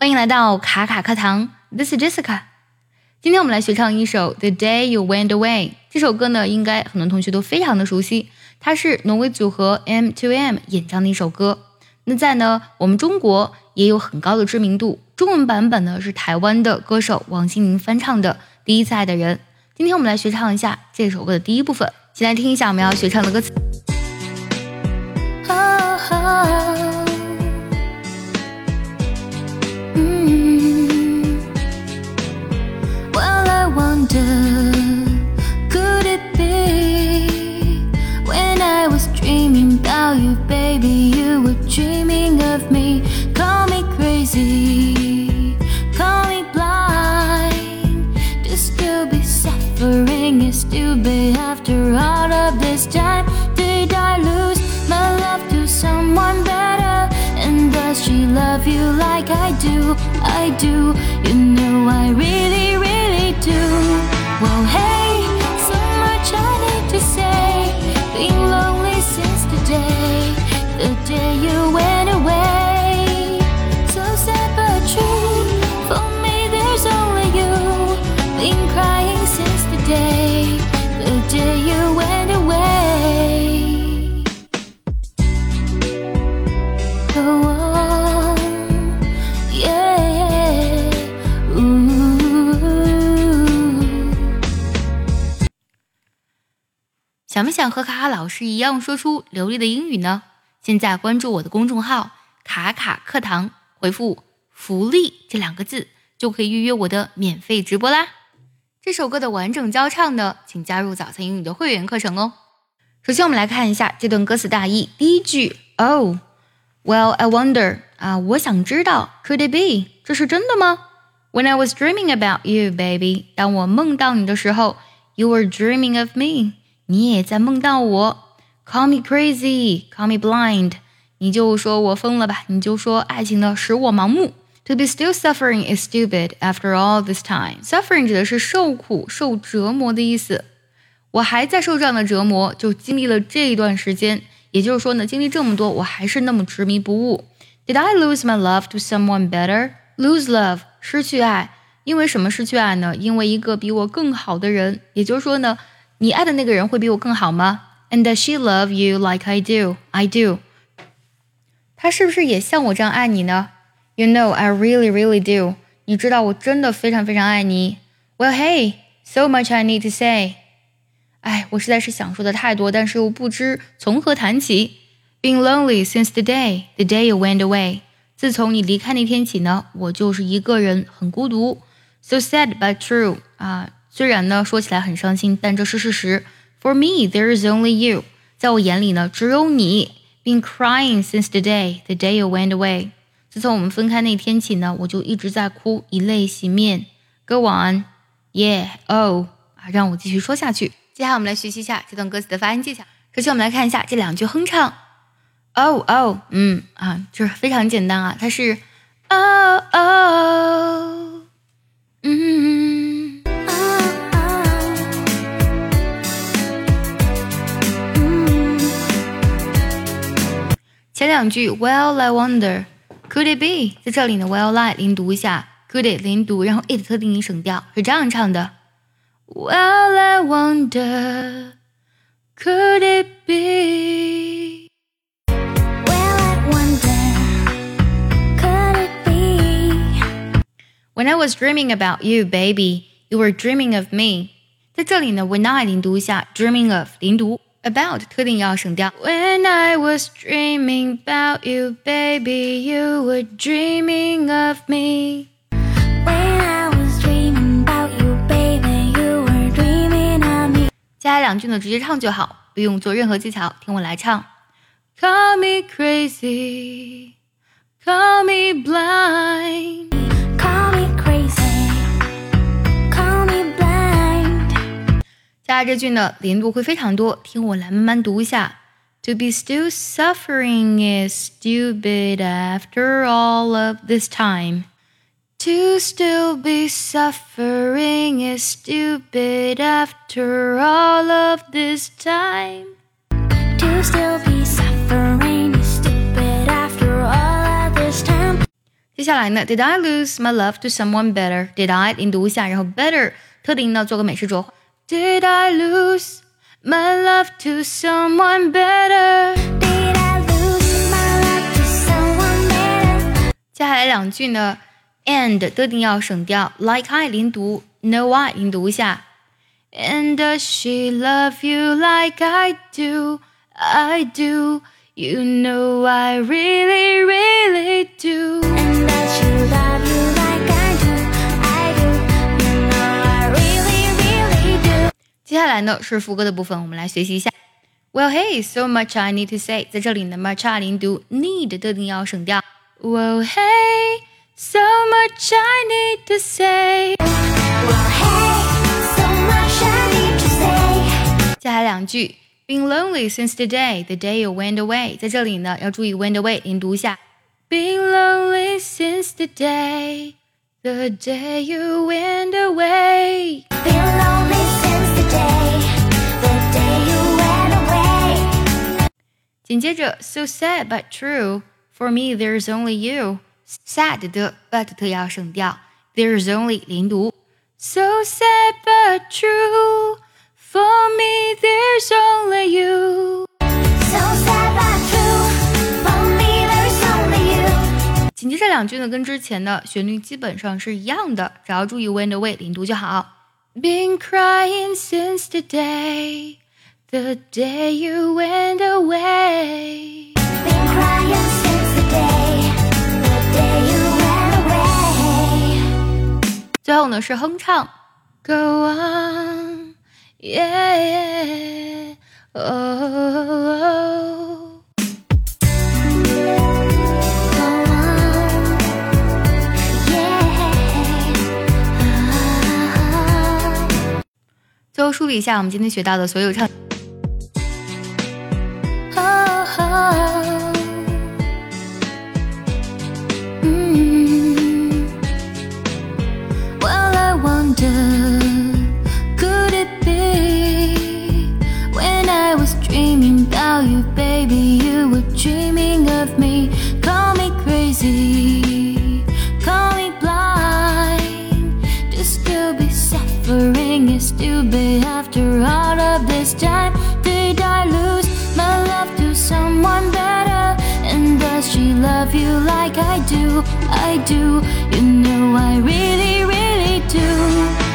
欢迎来到卡卡课堂，This is Jessica。今天我们来学唱一首《The Day You Went Away》。这首歌呢，应该很多同学都非常的熟悉，它是挪威组合 M2M 演唱的一首歌。那在呢，我们中国也有很高的知名度。中文版本呢是台湾的歌手王心凌翻唱的《第一次爱的人》。今天我们来学唱一下这首歌的第一部分，先来听一下我们要学唱的歌词。Do, I do. You know I really, really do. Well, hey, 想不想和卡卡老师一样说出流利的英语呢？现在关注我的公众号“卡卡课堂”，回复“福利”这两个字，就可以预约我的免费直播啦。这首歌的完整教唱呢，请加入早餐英语的会员课程哦。首先，我们来看一下这段歌词大意。第一句，Oh，Well I wonder，啊，我想知道，Could it be？这是真的吗？When I was dreaming about you，baby，当我梦到你的时候，You were dreaming of me。你也在梦到我，Call me crazy, call me blind，你就说我疯了吧，你就说爱情呢使我盲目。To be still suffering is stupid after all this time. Suffering 指的是受苦、受折磨的意思。我还在受这样的折磨，就经历了这一段时间。也就是说呢，经历这么多，我还是那么执迷不悟。Did I lose my love to someone better? Lose love，失去爱，因为什么失去爱呢？因为一个比我更好的人。也就是说呢。你爱的那个人会比我更好吗？And does she love you like I do? I do. 他是不是也像我这样爱你呢？You know I really, really do. 你知道我真的非常非常爱你。Well, hey, so much I need to say. 哎，我实在是想说的太多，但是又不知从何谈起。Been lonely since the day, the day you went away. 自从你离开那天起呢，我就是一个人，很孤独。So sad but true. 啊。 虽然呢说起来很伤心，但这是事实。For me, there is only you。在我眼里呢，只有你。Been crying since the day the day you went away。自从我们分开那天起呢，我就一直在哭，以泪洗面。Go on, yeah, oh，啊，让我继续说下去。接下来我们来学习一下这段歌词的发音技巧。首先我们来看一下这两句哼唱。Oh, oh，嗯啊，就是非常简单啊，它是 oh, oh，前两句，Well I wonder，Could it be？在这里呢，Well I 零读一下，Could it 零读，然后 it 特定音省调，是这样唱的：Well I wonder，Could it be？Well I wonder，Could it be？When I was dreaming about you，baby，you were dreaming of me。在这里呢，When I 零读一下，Dreaming of 零读。 About 特定要省掉。When I was dreaming about you, baby, you were dreaming of me. When I was dreaming about you, baby, you were dreaming of me. 接下来两句呢，直接唱就好，不用做任何技巧，听我来唱。Call me crazy, call me blind. 下这句呢，连读会非常多，听我来慢慢读一下。To be still suffering is stupid after all of this time. To still be suffering is stupid after all of this time. To still be suffering is stupid after all of this time. 下来呢，Did I lose my love to someone better？Did I 零读一下，然后 better 特定呢做个美式浊化。 Did I lose my love to someone better？ Did I lose my love to someone better? 接下来两句呢，and 特定要省掉，like I 零读，no I 零读一下。And does she love you like I do? I do. You know I really, really do. 来呢是副歌的部分，我们来学习一下。Well, hey, so much I need to say，在这里呢，much I 零读，need 特定要省掉。Well, hey, so much I need to say。 Well, hey, so much I need to say. 接下来两句，Been lonely since the day, the day you went away。在这里呢，要注意 went away，零读一下。Been lonely since the day, the day you went away。 Been lonely 紧接着，so sad but true. For me, there's only you. Sad 的 but 特要省掉，there's only 零读。So sad but true. For me, there's only you. So sad but true. For me, there's only you. 紧接着两句呢，跟之前的旋律基本上是一样的，只要注意 went away 零读就好。Been crying since the day, the day you went away. Been crying since the day, the day you went away. 最后呢是哼唱，Go on, yeah, oh, oh. Go 最后梳理一下我们今天学到的所有唱。Oh, after all of this time. Did I lose my love to someone better? And does she love you like I do? I do. You know I really, really do.